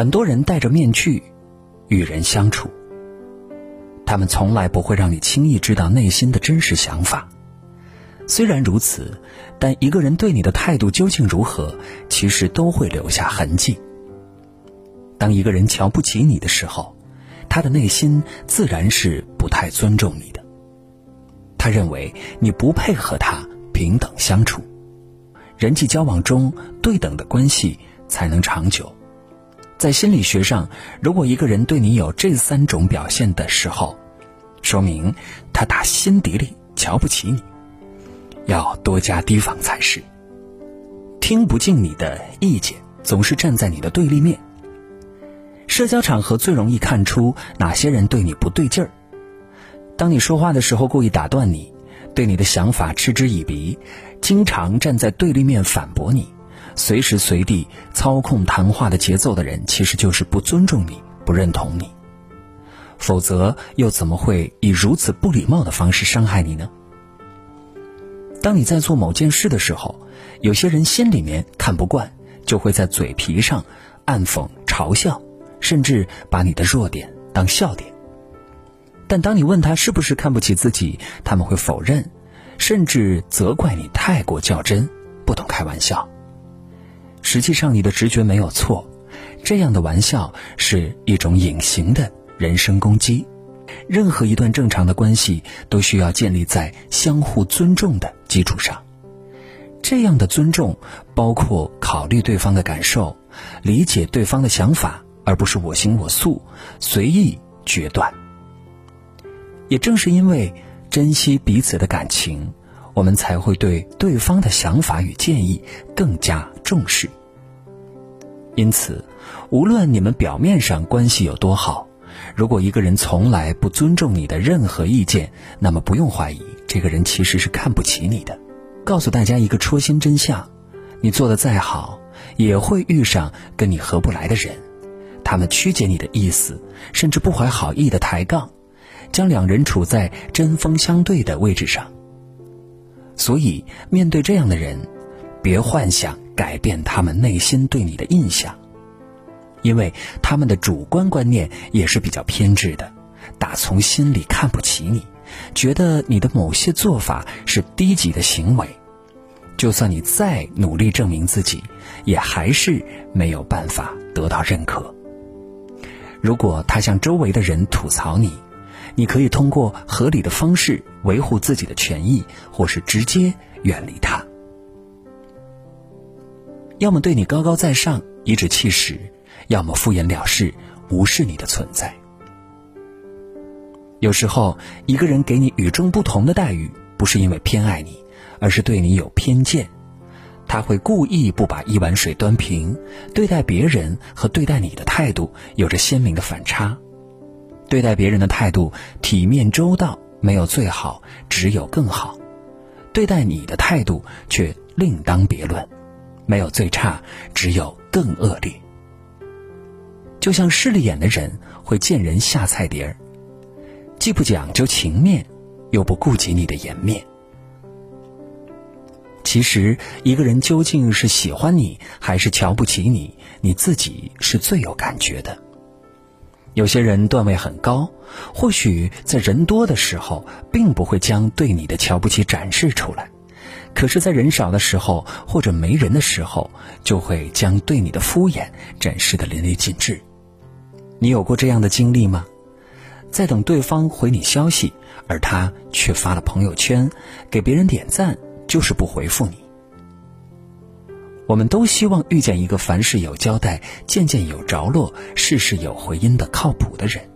很多人戴着面具与人相处，他们从来不会让你轻易知道内心的真实想法。虽然如此，但一个人对你的态度究竟如何，其实都会留下痕迹。当一个人瞧不起你的时候，他的内心自然是不太尊重你的。他认为你不配和他平等相处。人际交往中，对等的关系才能长久。在心理学上，如果一个人对你有这三种表现的时候，说明他打心底里瞧不起你，要多加提防才是。听不进你的意见，总是站在你的对立面。社交场合最容易看出哪些人对你不对劲儿。当你说话的时候故意打断你，对你的想法嗤之以鼻，经常站在对立面反驳你。随时随地操控谈话的节奏的人，其实就是不尊重你、不认同你。否则，又怎么会以如此不礼貌的方式伤害你呢？当你在做某件事的时候，有些人心里面看不惯，就会在嘴皮上暗讽、嘲笑，甚至把你的弱点当笑点。但当你问他是不是看不起自己，他们会否认，甚至责怪你太过较真，不懂开玩笑。实际上，你的直觉没有错，这样的玩笑是一种隐形的人身攻击。任何一段正常的关系都需要建立在相互尊重的基础上。这样的尊重包括考虑对方的感受，理解对方的想法，而不是我行我素、随意决断。也正是因为珍惜彼此的感情。我们才会对对方的想法与建议更加重视。因此，无论你们表面上关系有多好，如果一个人从来不尊重你的任何意见，那么不用怀疑，这个人其实是看不起你的。告诉大家一个戳心真相：你做的再好，也会遇上跟你合不来的人，他们曲解你的意思，甚至不怀好意的抬杠，将两人处在针锋相对的位置上。所以，面对这样的人，别幻想改变他们内心对你的印象，因为他们的主观观念也是比较偏执的，打从心里看不起你，觉得你的某些做法是低级的行为。就算你再努力证明自己，也还是没有办法得到认可。如果他向周围的人吐槽你，你可以通过合理的方式维护自己的权益，或是直接远离他。要么对你高高在上，颐指气使；要么敷衍了事，无视你的存在。有时候，一个人给你与众不同的待遇，不是因为偏爱你，而是对你有偏见。他会故意不把一碗水端平，对待别人和对待你的态度有着鲜明的反差。对待别人的态度体面周到，没有最好，只有更好；对待你的态度却另当别论，没有最差，只有更恶劣。就像势利眼的人会见人下菜碟儿，既不讲究情面，又不顾及你的颜面。其实，一个人究竟是喜欢你还是瞧不起你，你自己是最有感觉的。有些人段位很高，或许在人多的时候，并不会将对你的瞧不起展示出来；可是，在人少的时候，或者没人的时候，就会将对你的敷衍展示的淋漓尽致。你有过这样的经历吗？在等对方回你消息，而他却发了朋友圈，给别人点赞，就是不回复你。我们都希望遇见一个凡事有交代、件件有着落、事事有回音的靠谱的人，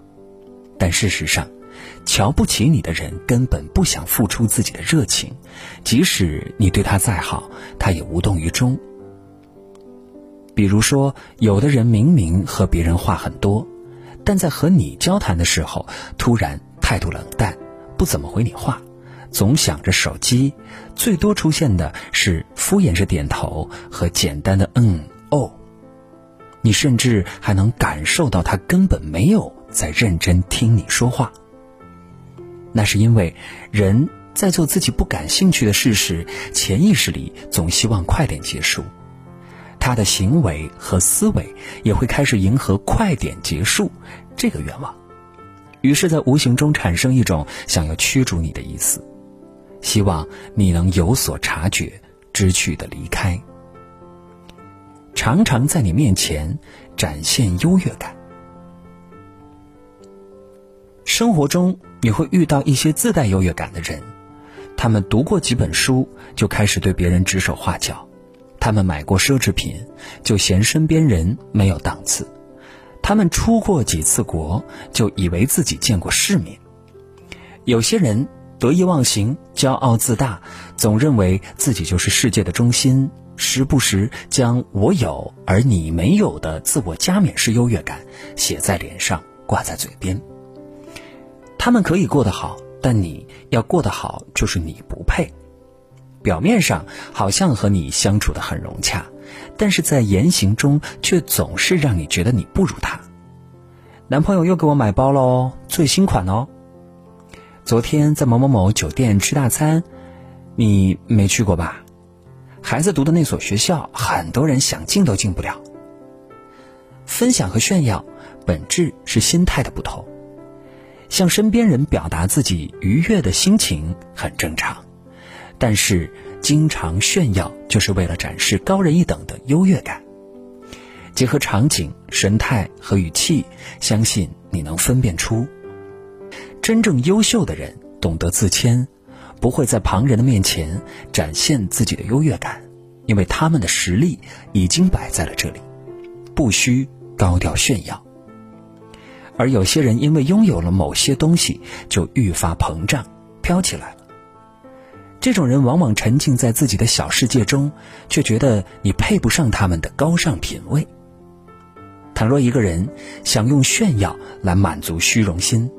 但事实上，瞧不起你的人根本不想付出自己的热情，即使你对他再好，他也无动于衷。比如说，有的人明明和别人话很多，但在和你交谈的时候，突然态度冷淡，不怎么回你话。总想着手机，最多出现的是敷衍着点头和简单的嗯哦。你甚至还能感受到他根本没有在认真听你说话。那是因为人在做自己不感兴趣的事时，潜意识里总希望快点结束。他的行为和思维也会开始迎合快点结束这个愿望，于是，在无形中产生一种想要驱逐你的意思，希望你能有所察觉，知趣的离开，常常在你面前展现优越感。生活中你会遇到一些自带优越感的人，他们读过几本书就开始对别人指手画脚。他们买过奢侈品，就嫌身边人没有档次；他们出过几次国，就以为自己见过世面。有些人得意忘形、骄傲自大，总认为自己就是世界的中心，时不时将“我有而你没有”的自我加冕式优越感写在脸上，挂在嘴边。他们可以过得好，但你要过得好，就是你不配。表面上好像和你相处的很融洽，但是在言行中却总是让你觉得你不如他。男朋友又给我买包喽，最新款哦。昨天在某某某酒店吃大餐，你没去过吧？孩子读的那所学校，很多人想进都进不了。分享和炫耀本质是心态的不同，向身边人表达自己愉悦的心情很正常。但是，经常炫耀就是为了展示高人一等的优越感。结合场景、神态和语气，相信你能分辨出，真正优秀的人懂得自谦，不会在旁人的面前展现自己的优越感，因为他们的实力已经摆在了这里，不需高调炫耀。而有些人因为拥有了某些东西，就愈发膨胀，飘起来了。这种人往往沉浸在自己的小世界中，却觉得你配不上他们的高尚品味。倘若一个人想用炫耀来满足虚荣心，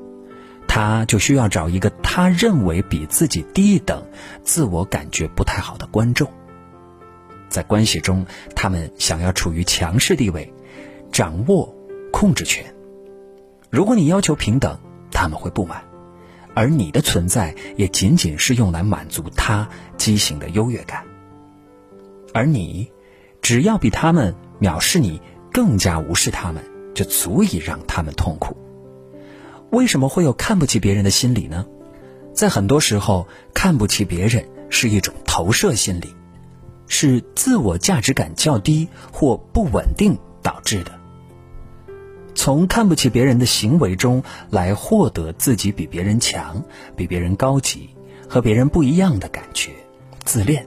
他就需要找一个他认为比自己低一等、自我感觉不太好的观众。在关系中，他们想要处于强势地位，掌握控制权。如果你要求平等，他们会不满。而你的存在也仅仅是用来满足他畸形的优越感，而你只要比他们藐视你，更加无视他们，就足以让他们痛苦。为什么会有看不起别人的心理呢？在很多时候，看不起别人是一种投射心理，是自我价值感较低或不稳定导致的。从看不起别人的行为中来获得自己比别人强、比别人高级、和别人不一样的感觉，自恋，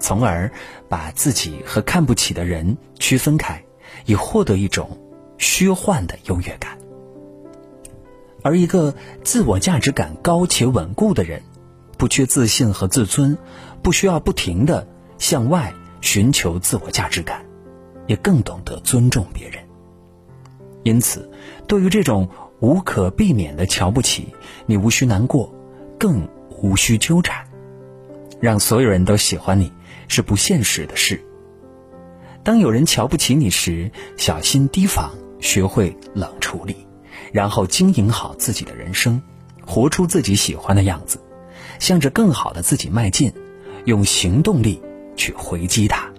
从而把自己和看不起的人区分开，以获得一种虚幻的优越感。而一个自我价值感高且稳固的人，不缺自信和自尊，不需要不停的向外寻求自我价值感，也更懂得尊重别人。因此，对于这种无可避免的瞧不起，你无需难过，更无需纠缠。让所有人都喜欢你是不现实的事。当有人瞧不起你时，小心提防，学会冷处理，然后经营好自己的人生，活出自己喜欢的样子，向着更好的自己迈进，用行动力去回击他。